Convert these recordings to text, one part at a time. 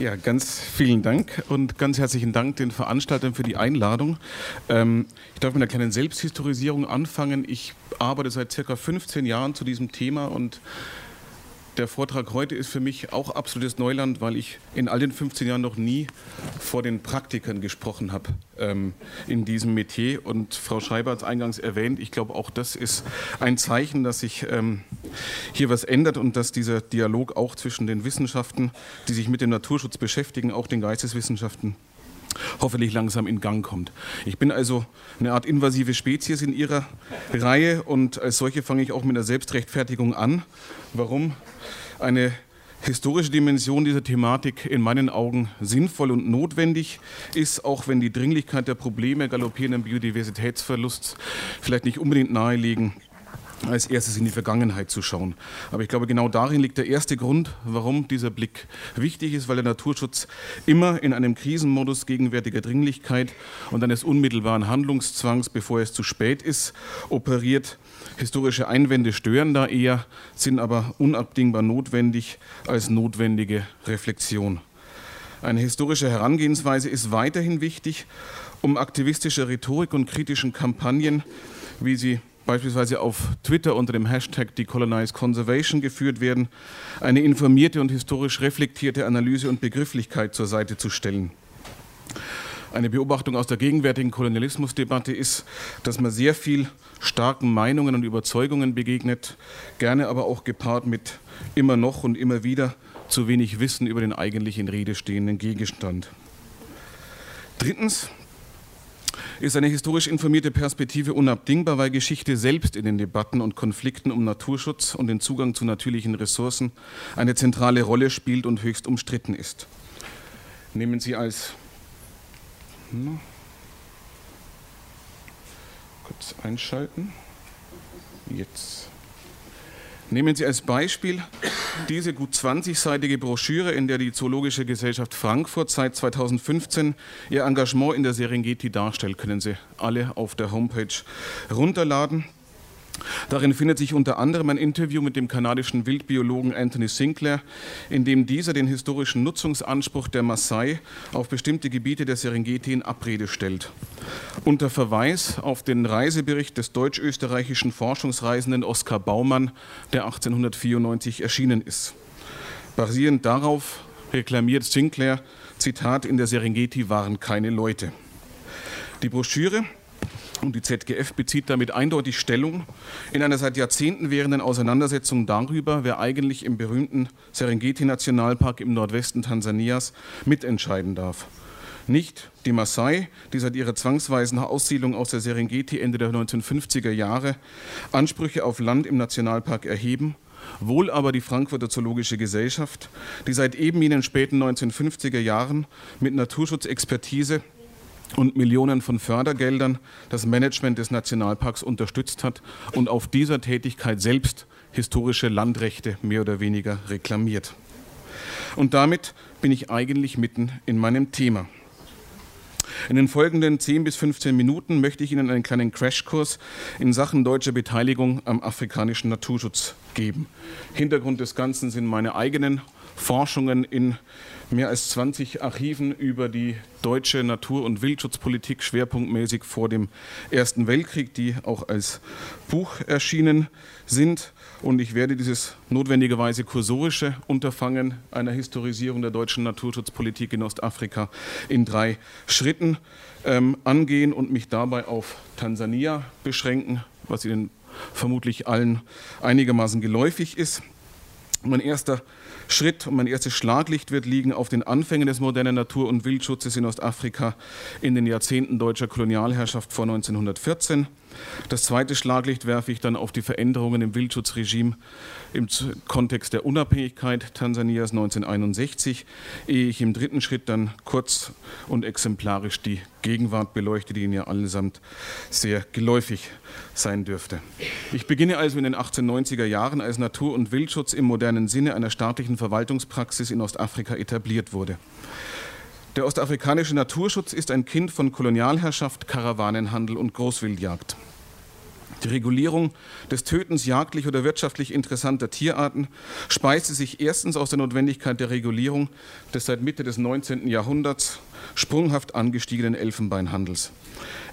Ja, ganz vielen Dank und ganz herzlichen Dank den Veranstaltern für die Einladung. Ähm, ich darf mit einer kleinen Selbsthistorisierung anfangen. Ich arbeite seit circa 15 Jahren zu diesem Thema und der Vortrag heute ist für mich auch absolutes Neuland, weil ich in all den 15 Jahren noch nie vor den Praktikern gesprochen habe ähm, in diesem Metier. Und Frau Schreiber hat es eingangs erwähnt, ich glaube, auch das ist ein Zeichen, dass sich ähm, hier was ändert und dass dieser Dialog auch zwischen den Wissenschaften, die sich mit dem Naturschutz beschäftigen, auch den Geisteswissenschaften, hoffentlich langsam in Gang kommt. Ich bin also eine Art invasive Spezies in Ihrer Reihe und als solche fange ich auch mit einer Selbstrechtfertigung an. Warum? Eine historische Dimension dieser Thematik in meinen Augen sinnvoll und notwendig ist, auch wenn die Dringlichkeit der Probleme galoppierenden Biodiversitätsverlusts vielleicht nicht unbedingt nahelegen, als erstes in die Vergangenheit zu schauen. Aber ich glaube, genau darin liegt der erste Grund, warum dieser Blick wichtig ist, weil der Naturschutz immer in einem Krisenmodus gegenwärtiger Dringlichkeit und eines unmittelbaren Handlungszwangs, bevor es zu spät ist, operiert. Historische Einwände stören da eher, sind aber unabdingbar notwendig als notwendige Reflexion. Eine historische Herangehensweise ist weiterhin wichtig, um aktivistische Rhetorik und kritischen Kampagnen, wie sie beispielsweise auf Twitter unter dem Hashtag Decolonize Conservation geführt werden, eine informierte und historisch reflektierte Analyse und Begrifflichkeit zur Seite zu stellen. Eine Beobachtung aus der gegenwärtigen Kolonialismusdebatte ist, dass man sehr viel starken Meinungen und Überzeugungen begegnet, gerne aber auch gepaart mit immer noch und immer wieder zu wenig Wissen über den eigentlich in Rede stehenden Gegenstand. Drittens, ist eine historisch informierte Perspektive unabdingbar, weil Geschichte selbst in den Debatten und Konflikten um Naturschutz und den Zugang zu natürlichen Ressourcen eine zentrale Rolle spielt und höchst umstritten ist. Nehmen Sie als hm, kurz einschalten. Jetzt Nehmen Sie als Beispiel diese gut 20-seitige Broschüre, in der die Zoologische Gesellschaft Frankfurt seit 2015 ihr Engagement in der Serengeti darstellt. Können Sie alle auf der Homepage runterladen. Darin findet sich unter anderem ein Interview mit dem kanadischen Wildbiologen Anthony Sinclair, in dem dieser den historischen Nutzungsanspruch der Maasai auf bestimmte Gebiete der Serengeti in Abrede stellt. Unter Verweis auf den Reisebericht des deutsch-österreichischen Forschungsreisenden Oskar Baumann, der 1894 erschienen ist. Basierend darauf reklamiert Sinclair, Zitat, in der Serengeti waren keine Leute. Die Broschüre und die ZGF bezieht damit eindeutig Stellung in einer seit Jahrzehnten währenden Auseinandersetzung darüber, wer eigentlich im berühmten Serengeti-Nationalpark im Nordwesten Tansanias mitentscheiden darf. Nicht die Maasai, die seit ihrer zwangsweisen Aussiedlung aus der Serengeti Ende der 1950er Jahre Ansprüche auf Land im Nationalpark erheben, wohl aber die Frankfurter Zoologische Gesellschaft, die seit eben jenen späten 1950er Jahren mit Naturschutzexpertise und Millionen von Fördergeldern das Management des Nationalparks unterstützt hat und auf dieser Tätigkeit selbst historische Landrechte mehr oder weniger reklamiert. Und damit bin ich eigentlich mitten in meinem Thema. In den folgenden 10 bis 15 Minuten möchte ich Ihnen einen kleinen Crashkurs in Sachen deutscher Beteiligung am afrikanischen Naturschutz geben. Hintergrund des Ganzen sind meine eigenen Forschungen in mehr als 20 Archiven über die deutsche Natur- und Wildschutzpolitik schwerpunktmäßig vor dem Ersten Weltkrieg, die auch als Buch erschienen sind. Und ich werde dieses notwendigerweise kursorische Unterfangen einer Historisierung der deutschen Naturschutzpolitik in Ostafrika in drei Schritten ähm, angehen und mich dabei auf Tansania beschränken, was Ihnen vermutlich allen einigermaßen geläufig ist. Mein erster Schritt und mein erstes Schlaglicht wird liegen auf den Anfängen des modernen Natur- und Wildschutzes in Ostafrika in den Jahrzehnten deutscher Kolonialherrschaft vor 1914. Das zweite Schlaglicht werfe ich dann auf die Veränderungen im Wildschutzregime im Kontext der Unabhängigkeit Tansanias 1961, ehe ich im dritten Schritt dann kurz und exemplarisch die Gegenwart beleuchte, die Ihnen ja allesamt sehr geläufig sein dürfte. Ich beginne also in den 1890er Jahren, als Natur- und Wildschutz im modernen Sinne einer staatlichen Verwaltungspraxis in Ostafrika etabliert wurde. Der ostafrikanische Naturschutz ist ein Kind von Kolonialherrschaft, Karawanenhandel und Großwildjagd. Die Regulierung des Tötens jagdlich oder wirtschaftlich interessanter Tierarten speiste sich erstens aus der Notwendigkeit der Regulierung des seit Mitte des 19. Jahrhunderts sprunghaft angestiegenen Elfenbeinhandels.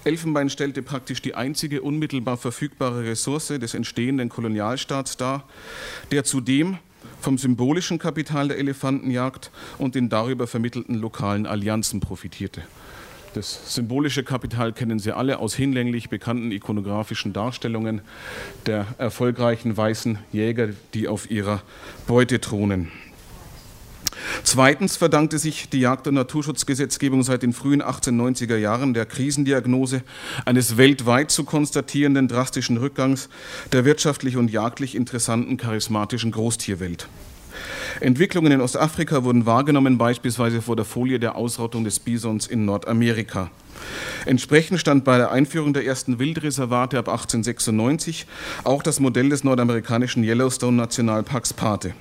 Elfenbein stellte praktisch die einzige unmittelbar verfügbare Ressource des entstehenden Kolonialstaats dar, der zudem vom symbolischen Kapital der Elefantenjagd und den darüber vermittelten lokalen Allianzen profitierte. Das symbolische Kapital kennen Sie alle aus hinlänglich bekannten ikonografischen Darstellungen der erfolgreichen weißen Jäger, die auf ihrer Beute thronen. Zweitens verdankte sich die Jagd- und Naturschutzgesetzgebung seit den frühen 1890er Jahren der Krisendiagnose eines weltweit zu konstatierenden drastischen Rückgangs der wirtschaftlich und jagdlich interessanten charismatischen Großtierwelt. Entwicklungen in Ostafrika wurden wahrgenommen, beispielsweise vor der Folie der Ausrottung des Bisons in Nordamerika. Entsprechend stand bei der Einführung der ersten Wildreservate ab 1896 auch das Modell des nordamerikanischen Yellowstone Nationalparks Pate.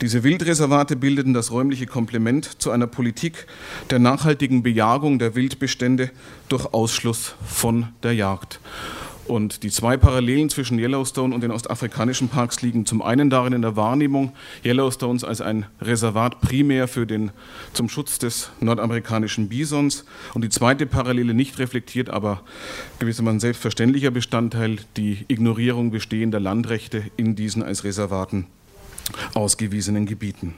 Diese Wildreservate bildeten das räumliche Komplement zu einer Politik der nachhaltigen Bejagung der Wildbestände durch Ausschluss von der Jagd. Und die zwei Parallelen zwischen Yellowstone und den ostafrikanischen Parks liegen zum einen darin in der Wahrnehmung Yellowstones als ein Reservat primär für den, zum Schutz des nordamerikanischen Bisons und die zweite Parallele nicht reflektiert, aber gewissermaßen selbstverständlicher Bestandteil die Ignorierung bestehender Landrechte in diesen als Reservaten ausgewiesenen Gebieten.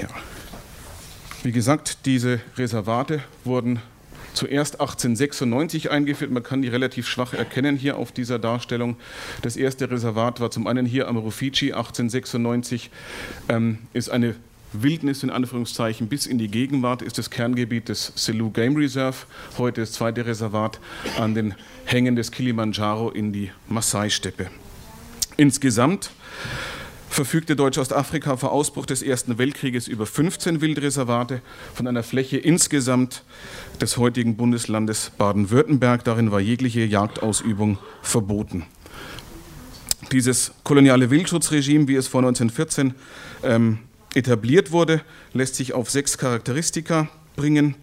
Ja. Wie gesagt, diese Reservate wurden zuerst 1896 eingeführt. Man kann die relativ schwach erkennen hier auf dieser Darstellung. Das erste Reservat war zum einen hier am Rufiji 1896, ähm, ist eine Wildnis in Anführungszeichen bis in die Gegenwart ist das Kerngebiet des Selous Game Reserve, heute das zweite Reservat an den Hängen des Kilimanjaro in die Maasai-Steppe. Insgesamt verfügte Deutsch-Ostafrika vor Ausbruch des Ersten Weltkrieges über 15 Wildreservate von einer Fläche insgesamt des heutigen Bundeslandes Baden-Württemberg. Darin war jegliche Jagdausübung verboten. Dieses koloniale Wildschutzregime, wie es vor 1914 ähm, etabliert wurde, lässt sich auf sechs Charakteristika bringen.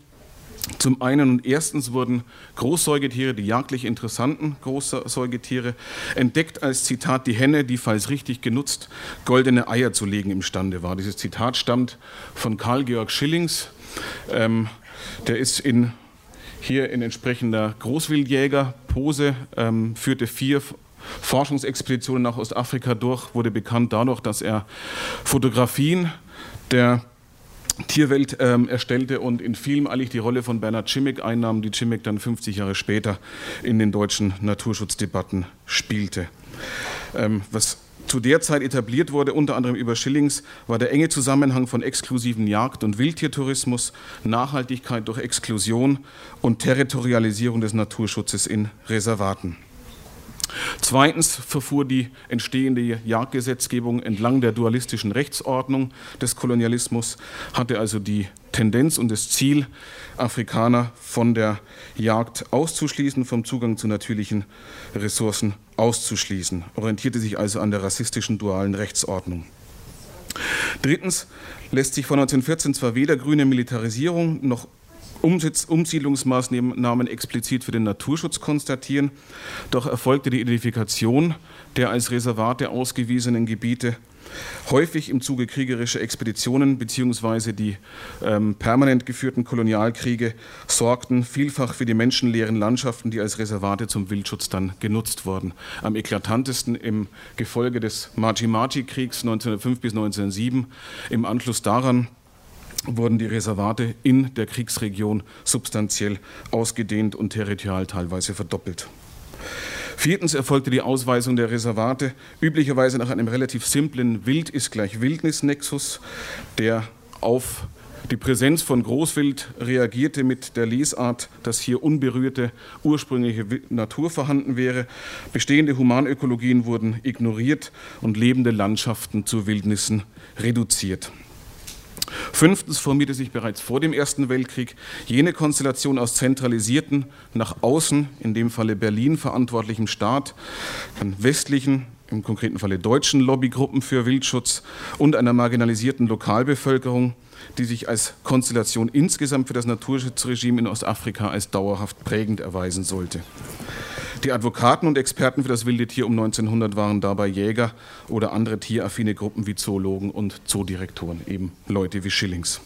Zum einen und erstens wurden Großsäugetiere, die jagdlich interessanten Großsäugetiere, entdeckt als Zitat die Henne, die, falls richtig genutzt, goldene Eier zu legen imstande war. Dieses Zitat stammt von Karl Georg Schillings. Ähm, der ist in, hier in entsprechender Großwildjägerpose, ähm, führte vier Forschungsexpeditionen nach Ostafrika durch, wurde bekannt dadurch, dass er Fotografien der Tierwelt ähm, erstellte und in Film eigentlich die Rolle von Bernhard Schimmick einnahm, die Schimmick dann 50 Jahre später in den deutschen Naturschutzdebatten spielte. Ähm, was zu der Zeit etabliert wurde, unter anderem über Schillings, war der enge Zusammenhang von exklusiven Jagd- und Wildtiertourismus, Nachhaltigkeit durch Exklusion und Territorialisierung des Naturschutzes in Reservaten. Zweitens verfuhr die entstehende Jagdgesetzgebung entlang der dualistischen Rechtsordnung des Kolonialismus, hatte also die Tendenz und das Ziel, Afrikaner von der Jagd auszuschließen, vom Zugang zu natürlichen Ressourcen auszuschließen, orientierte sich also an der rassistischen dualen Rechtsordnung. Drittens lässt sich von 1914 zwar weder grüne Militarisierung noch Umsiedlungsmaßnahmen explizit für den Naturschutz konstatieren, doch erfolgte die Identifikation der als Reservate ausgewiesenen Gebiete häufig im Zuge kriegerischer Expeditionen bzw. die ähm, permanent geführten Kolonialkriege sorgten vielfach für die menschenleeren Landschaften, die als Reservate zum Wildschutz dann genutzt wurden. Am eklatantesten im Gefolge des Maji-Maji-Kriegs 1905 bis 1907, im Anschluss daran wurden die Reservate in der Kriegsregion substanziell ausgedehnt und territorial teilweise verdoppelt. Viertens erfolgte die Ausweisung der Reservate üblicherweise nach einem relativ simplen Wild ist gleich Wildnis-Nexus, der auf die Präsenz von Großwild reagierte mit der Lesart, dass hier unberührte ursprüngliche Natur vorhanden wäre. Bestehende Humanökologien wurden ignoriert und lebende Landschaften zu Wildnissen reduziert. Fünftens formierte sich bereits vor dem Ersten Weltkrieg jene Konstellation aus zentralisierten, nach außen, in dem Falle Berlin, verantwortlichem Staat, westlichen im konkreten Falle deutschen Lobbygruppen für Wildschutz und einer marginalisierten Lokalbevölkerung, die sich als Konstellation insgesamt für das Naturschutzregime in Ostafrika als dauerhaft prägend erweisen sollte. Die Advokaten und Experten für das wilde Tier um 1900 waren dabei Jäger oder andere tieraffine Gruppen wie Zoologen und Zoodirektoren, eben Leute wie Schillings.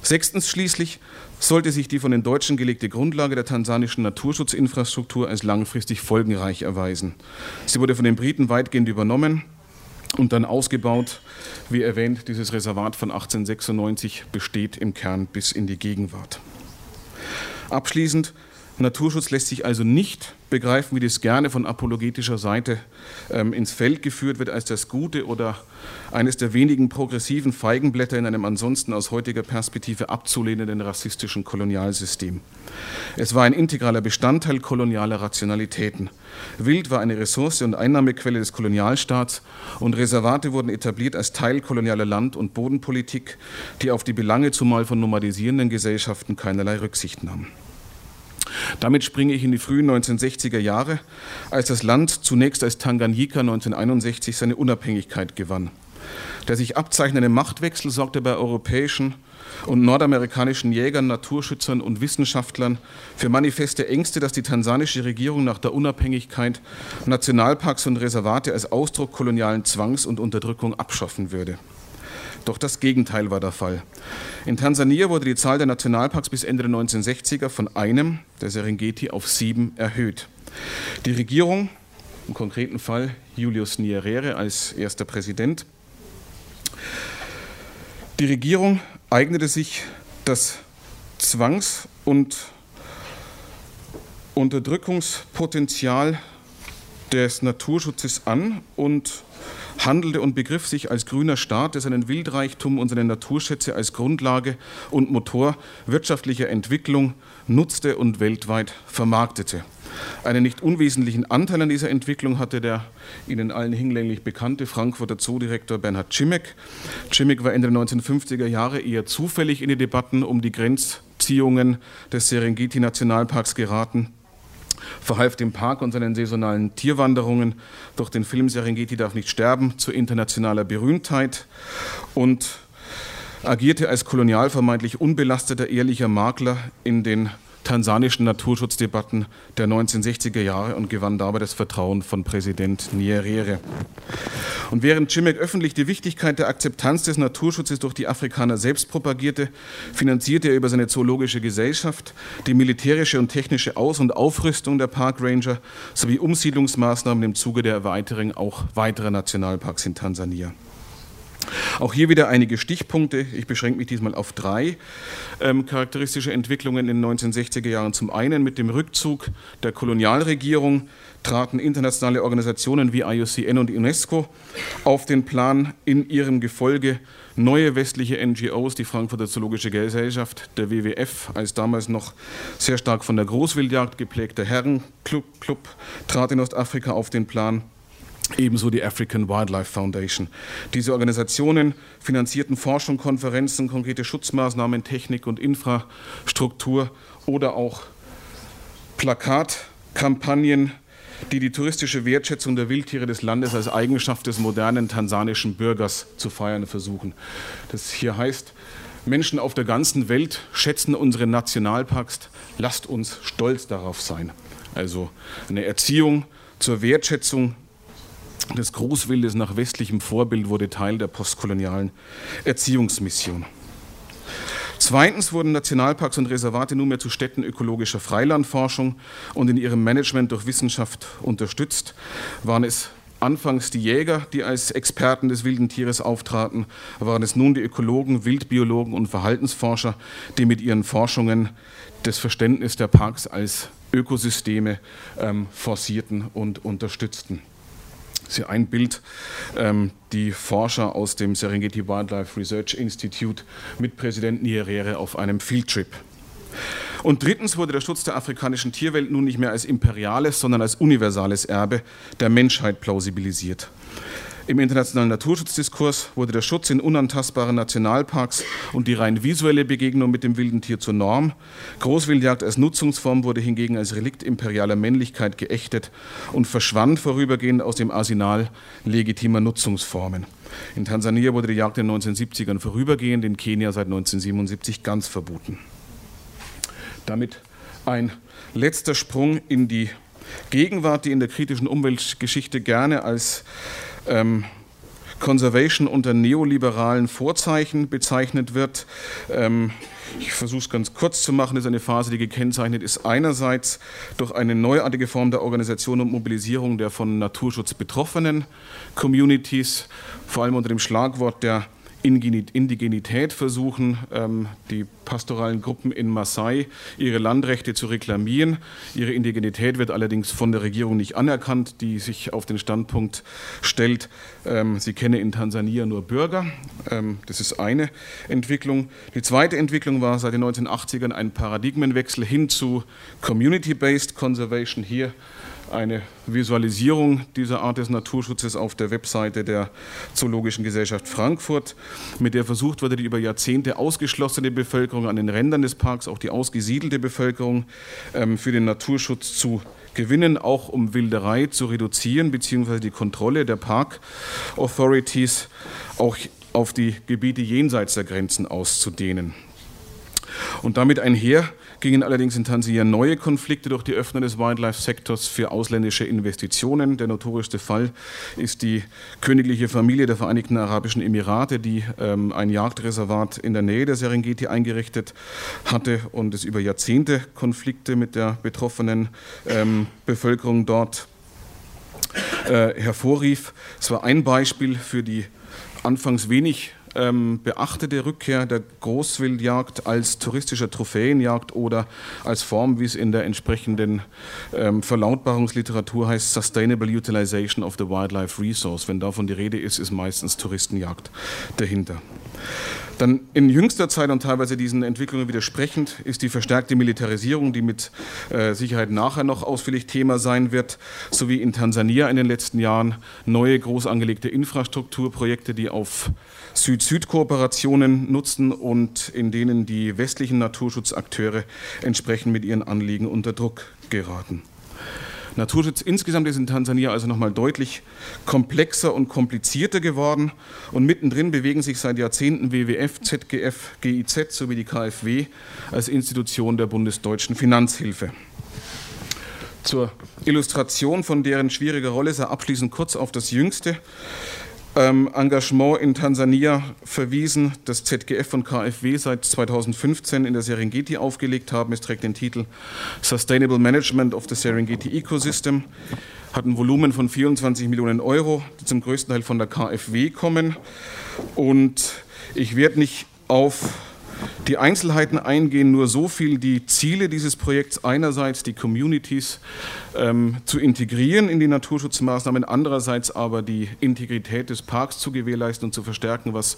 Sechstens schließlich sollte sich die von den Deutschen gelegte Grundlage der tansanischen Naturschutzinfrastruktur als langfristig folgenreich erweisen. Sie wurde von den Briten weitgehend übernommen und dann ausgebaut. Wie erwähnt, dieses Reservat von 1896 besteht im Kern bis in die Gegenwart. Abschließend Naturschutz lässt sich also nicht begreifen, wie das gerne von apologetischer Seite ähm, ins Feld geführt wird, als das Gute oder eines der wenigen progressiven Feigenblätter in einem ansonsten aus heutiger Perspektive abzulehnenden rassistischen Kolonialsystem. Es war ein integraler Bestandteil kolonialer Rationalitäten. Wild war eine Ressource und Einnahmequelle des Kolonialstaats und Reservate wurden etabliert als Teil kolonialer Land- und Bodenpolitik, die auf die Belange zumal von nomadisierenden Gesellschaften keinerlei Rücksicht nahmen. Damit springe ich in die frühen 1960er Jahre, als das Land zunächst als Tanganyika 1961 seine Unabhängigkeit gewann. Der sich abzeichnende Machtwechsel sorgte bei europäischen und nordamerikanischen Jägern, Naturschützern und Wissenschaftlern für manifeste Ängste, dass die tansanische Regierung nach der Unabhängigkeit Nationalparks und Reservate als Ausdruck kolonialen Zwangs und Unterdrückung abschaffen würde. Doch das Gegenteil war der Fall. In Tansania wurde die Zahl der Nationalparks bis Ende der 1960er von einem, der Serengeti, auf sieben erhöht. Die Regierung, im konkreten Fall Julius Nyerere als erster Präsident, die Regierung eignete sich das Zwangs- und Unterdrückungspotenzial des Naturschutzes an und handelte und begriff sich als grüner Staat, der seinen Wildreichtum und seine Naturschätze als Grundlage und Motor wirtschaftlicher Entwicklung nutzte und weltweit vermarktete. Einen nicht unwesentlichen Anteil an dieser Entwicklung hatte der Ihnen allen hinlänglich bekannte Frankfurter Zoodirektor Bernhard Cimek. Cimek war Ende der 1950er Jahre eher zufällig in die Debatten um die Grenzziehungen des Serengeti-Nationalparks geraten verhalf dem Park und seinen saisonalen Tierwanderungen. Durch den Film Serengeti darf nicht sterben zu internationaler Berühmtheit. Und agierte als kolonial vermeintlich unbelasteter ehrlicher Makler in den tansanischen Naturschutzdebatten der 1960er Jahre und gewann dabei das Vertrauen von Präsident Nyerere. Und während Chimek öffentlich die Wichtigkeit der Akzeptanz des Naturschutzes durch die Afrikaner selbst propagierte, finanzierte er über seine zoologische Gesellschaft die militärische und technische Aus- und Aufrüstung der Park Ranger sowie Umsiedlungsmaßnahmen im Zuge der Erweiterung auch weiterer Nationalparks in Tansania. Auch hier wieder einige Stichpunkte. Ich beschränke mich diesmal auf drei ähm, charakteristische Entwicklungen in den 1960er Jahren. Zum einen mit dem Rückzug der Kolonialregierung traten internationale Organisationen wie IUCN und UNESCO auf den Plan in ihrem Gefolge neue westliche NGOs, die Frankfurter Zoologische Gesellschaft, der WWF, als damals noch sehr stark von der Großwildjagd geprägter Herrenclub, Club, trat in Ostafrika auf den Plan ebenso die African Wildlife Foundation. Diese Organisationen finanzierten Forschung, Konferenzen, konkrete Schutzmaßnahmen, Technik und Infrastruktur oder auch Plakatkampagnen, die die touristische Wertschätzung der Wildtiere des Landes als Eigenschaft des modernen tansanischen Bürgers zu feiern versuchen. Das hier heißt, Menschen auf der ganzen Welt schätzen unsere Nationalparks, lasst uns stolz darauf sein. Also eine Erziehung zur Wertschätzung des Großwildes nach westlichem Vorbild wurde Teil der postkolonialen Erziehungsmission. Zweitens wurden Nationalparks und Reservate nunmehr zu Städten ökologischer Freilandforschung und in ihrem Management durch Wissenschaft unterstützt. Waren es anfangs die Jäger, die als Experten des wilden Tieres auftraten, waren es nun die Ökologen, Wildbiologen und Verhaltensforscher, die mit ihren Forschungen das Verständnis der Parks als Ökosysteme ähm, forcierten und unterstützten. Ist hier ein Bild, ähm, die Forscher aus dem Serengeti Wildlife Research Institute mit Präsident Nyerere auf einem Fieldtrip. Und drittens wurde der Schutz der afrikanischen Tierwelt nun nicht mehr als imperiales, sondern als universales Erbe der Menschheit plausibilisiert. Im internationalen Naturschutzdiskurs wurde der Schutz in unantastbaren Nationalparks und die rein visuelle Begegnung mit dem wilden Tier zur Norm. Großwildjagd als Nutzungsform wurde hingegen als Relikt imperialer Männlichkeit geächtet und verschwand vorübergehend aus dem Arsenal legitimer Nutzungsformen. In Tansania wurde die Jagd in den 1970ern vorübergehend, in Kenia seit 1977 ganz verboten. Damit ein letzter Sprung in die Gegenwart, die in der kritischen Umweltgeschichte gerne als ähm, Conservation unter neoliberalen Vorzeichen bezeichnet wird. Ähm, ich versuche es ganz kurz zu machen. Das ist eine Phase, die gekennzeichnet ist einerseits durch eine neuartige Form der Organisation und Mobilisierung der von Naturschutz betroffenen Communities, vor allem unter dem Schlagwort der Indigenität versuchen, ähm, die pastoralen Gruppen in Maasai ihre Landrechte zu reklamieren. Ihre Indigenität wird allerdings von der Regierung nicht anerkannt, die sich auf den Standpunkt stellt, ähm, sie kenne in Tansania nur Bürger. Ähm, das ist eine Entwicklung. Die zweite Entwicklung war seit den 1980ern ein Paradigmenwechsel hin zu Community-Based Conservation hier eine Visualisierung dieser Art des Naturschutzes auf der Webseite der Zoologischen Gesellschaft Frankfurt, mit der versucht wurde, die über Jahrzehnte ausgeschlossene Bevölkerung an den Rändern des Parks, auch die ausgesiedelte Bevölkerung, ähm, für den Naturschutz zu gewinnen, auch um Wilderei zu reduzieren, beziehungsweise die Kontrolle der Park Authorities auch auf die Gebiete jenseits der Grenzen auszudehnen. Und damit einher gingen allerdings in Tansania neue Konflikte durch die Öffnung des Wildlife-Sektors für ausländische Investitionen. Der notorischste Fall ist die königliche Familie der Vereinigten Arabischen Emirate, die ähm, ein Jagdreservat in der Nähe der Serengeti eingerichtet hatte und es über Jahrzehnte Konflikte mit der betroffenen ähm, Bevölkerung dort äh, hervorrief. Es war ein Beispiel für die anfangs wenig ähm, beachtete Rückkehr der Großwildjagd als touristischer Trophäenjagd oder als Form, wie es in der entsprechenden ähm, Verlautbarungsliteratur heißt, Sustainable Utilization of the Wildlife Resource. Wenn davon die Rede ist, ist meistens Touristenjagd dahinter. Dann in jüngster Zeit und teilweise diesen Entwicklungen widersprechend ist die verstärkte Militarisierung, die mit äh, Sicherheit nachher noch ausführlich Thema sein wird, sowie in Tansania in den letzten Jahren neue groß angelegte Infrastrukturprojekte, die auf Süd-Süd-Kooperationen nutzen und in denen die westlichen Naturschutzakteure entsprechend mit ihren Anliegen unter Druck geraten. Naturschutz insgesamt ist in Tansania also nochmal deutlich komplexer und komplizierter geworden. Und mittendrin bewegen sich seit Jahrzehnten WWF, ZGF, GIZ sowie die KfW als Institution der bundesdeutschen Finanzhilfe. Zur Illustration von deren schwieriger Rolle sei abschließend kurz auf das Jüngste Engagement in Tansania verwiesen, das ZGF und KfW seit 2015 in der Serengeti aufgelegt haben. Es trägt den Titel Sustainable Management of the Serengeti Ecosystem, hat ein Volumen von 24 Millionen Euro, die zum größten Teil von der KfW kommen. Und ich werde nicht auf die Einzelheiten eingehen, nur so viel die Ziele dieses Projekts einerseits die Communities ähm, zu integrieren in die Naturschutzmaßnahmen, andererseits aber die Integrität des Parks zu gewährleisten und zu verstärken, was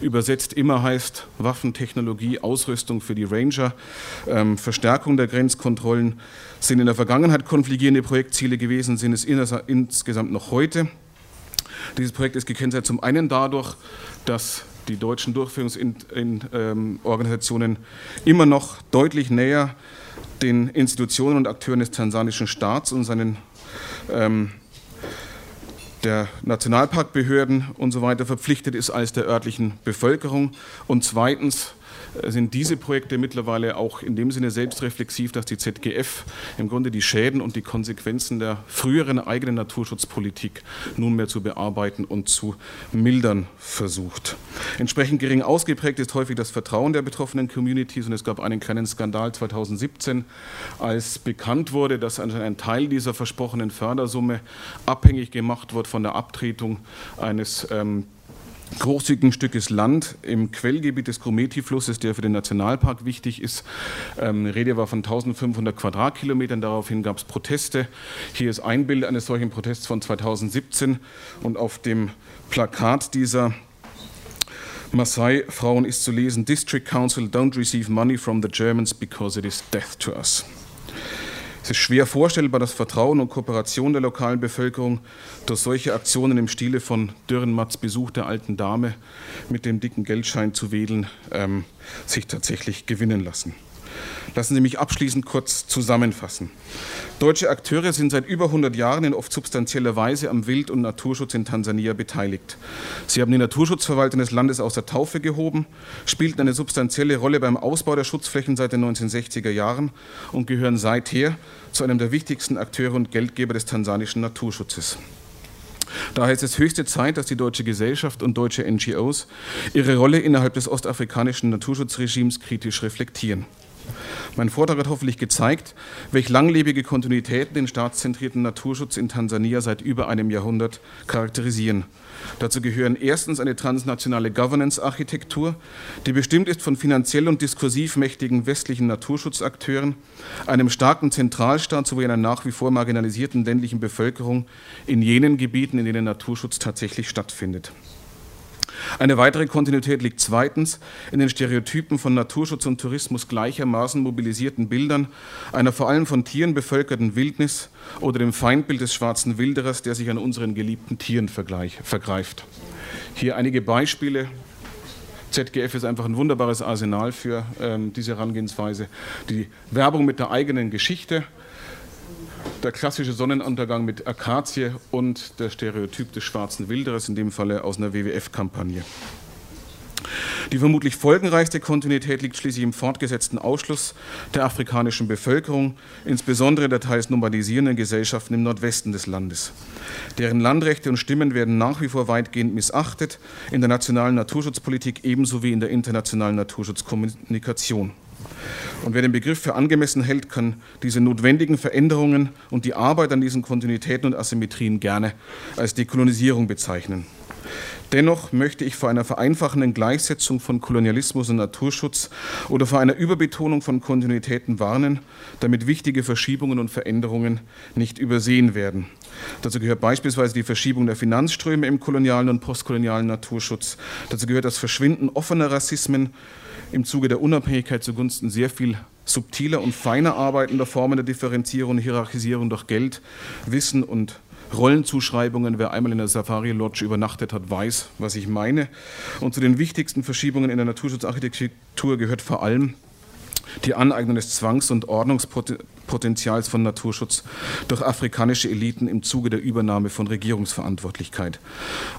übersetzt immer heißt Waffentechnologie, Ausrüstung für die Ranger, ähm, Verstärkung der Grenzkontrollen sind in der Vergangenheit konfligierende Projektziele gewesen, sind es insgesamt noch heute. Dieses Projekt ist gekennzeichnet zum einen dadurch, dass die deutschen Durchführungsorganisationen immer noch deutlich näher den Institutionen und Akteuren des tansanischen Staats und seinen ähm, der Nationalparkbehörden und so weiter verpflichtet ist als der örtlichen Bevölkerung. Und zweitens sind diese Projekte mittlerweile auch in dem Sinne selbstreflexiv, dass die ZGF im Grunde die Schäden und die Konsequenzen der früheren eigenen Naturschutzpolitik nunmehr zu bearbeiten und zu mildern versucht. Entsprechend gering ausgeprägt ist häufig das Vertrauen der betroffenen Communities und es gab einen kleinen Skandal 2017, als bekannt wurde, dass ein Teil dieser versprochenen Fördersumme abhängig gemacht wird von der Abtretung eines ähm, großzügigen Stückes Land im Quellgebiet des Grumeti-Flusses, der für den Nationalpark wichtig ist. Ähm, Rede war von 1500 Quadratkilometern. Daraufhin gab es Proteste. Hier ist ein Bild eines solchen Protests von 2017 und auf dem Plakat dieser Maasai-Frauen ist zu lesen: District Council don't receive money from the Germans because it is death to us. Es ist schwer vorstellbar, dass Vertrauen und Kooperation der lokalen Bevölkerung durch solche Aktionen im Stile von Dürrenmatts Besuch der alten Dame mit dem dicken Geldschein zu wedeln, ähm, sich tatsächlich gewinnen lassen. Lassen Sie mich abschließend kurz zusammenfassen. Deutsche Akteure sind seit über 100 Jahren in oft substanzieller Weise am Wild- und Naturschutz in Tansania beteiligt. Sie haben die Naturschutzverwaltung des Landes aus der Taufe gehoben, spielten eine substanzielle Rolle beim Ausbau der Schutzflächen seit den 1960er Jahren und gehören seither zu einem der wichtigsten Akteure und Geldgeber des tansanischen Naturschutzes. Daher ist es höchste Zeit, dass die deutsche Gesellschaft und deutsche NGOs ihre Rolle innerhalb des ostafrikanischen Naturschutzregimes kritisch reflektieren. Mein Vortrag hat hoffentlich gezeigt, welche langlebige Kontinuitäten den staatszentrierten Naturschutz in Tansania seit über einem Jahrhundert charakterisieren. Dazu gehören erstens eine transnationale Governance-Architektur, die bestimmt ist von finanziell und diskursiv mächtigen westlichen Naturschutzakteuren, einem starken Zentralstaat sowie einer nach wie vor marginalisierten ländlichen Bevölkerung in jenen Gebieten, in denen Naturschutz tatsächlich stattfindet. Eine weitere Kontinuität liegt zweitens in den Stereotypen von Naturschutz und Tourismus gleichermaßen mobilisierten Bildern einer vor allem von Tieren bevölkerten Wildnis oder dem Feindbild des schwarzen Wilderers, der sich an unseren geliebten Tieren vergreift. Hier einige Beispiele. ZGF ist einfach ein wunderbares Arsenal für ähm, diese Herangehensweise. Die Werbung mit der eigenen Geschichte, der klassische Sonnenuntergang mit Akazie und der Stereotyp des schwarzen Wilderers, in dem Falle aus einer WWF-Kampagne. Die vermutlich folgenreichste Kontinuität liegt schließlich im fortgesetzten Ausschluss der afrikanischen Bevölkerung, insbesondere der teils nomadisierenden Gesellschaften im Nordwesten des Landes. Deren Landrechte und Stimmen werden nach wie vor weitgehend missachtet, in der nationalen Naturschutzpolitik ebenso wie in der internationalen Naturschutzkommunikation. Und wer den Begriff für angemessen hält, kann diese notwendigen Veränderungen und die Arbeit an diesen Kontinuitäten und Asymmetrien gerne als Dekolonisierung bezeichnen. Dennoch möchte ich vor einer vereinfachenden Gleichsetzung von Kolonialismus und Naturschutz oder vor einer Überbetonung von Kontinuitäten warnen, damit wichtige Verschiebungen und Veränderungen nicht übersehen werden. Dazu gehört beispielsweise die Verschiebung der Finanzströme im kolonialen und postkolonialen Naturschutz. Dazu gehört das Verschwinden offener Rassismen im Zuge der Unabhängigkeit zugunsten sehr viel subtiler und feiner arbeitender Formen der Differenzierung und Hierarchisierung durch Geld, Wissen und Rollenzuschreibungen. Wer einmal in der Safari Lodge übernachtet hat, weiß, was ich meine. Und zu den wichtigsten Verschiebungen in der Naturschutzarchitektur gehört vor allem die Aneignung des Zwangs- und Ordnungspotenzials von Naturschutz durch afrikanische Eliten im Zuge der Übernahme von Regierungsverantwortlichkeit.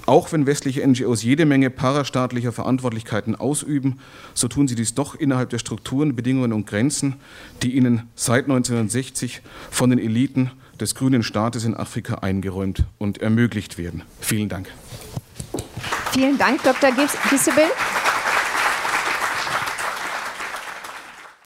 Auch wenn westliche NGOs jede Menge parastaatlicher Verantwortlichkeiten ausüben, so tun sie dies doch innerhalb der Strukturen, Bedingungen und Grenzen, die ihnen seit 1960 von den Eliten des grünen Staates in Afrika eingeräumt und ermöglicht werden. Vielen Dank. Vielen Dank, Dr. Gisebel.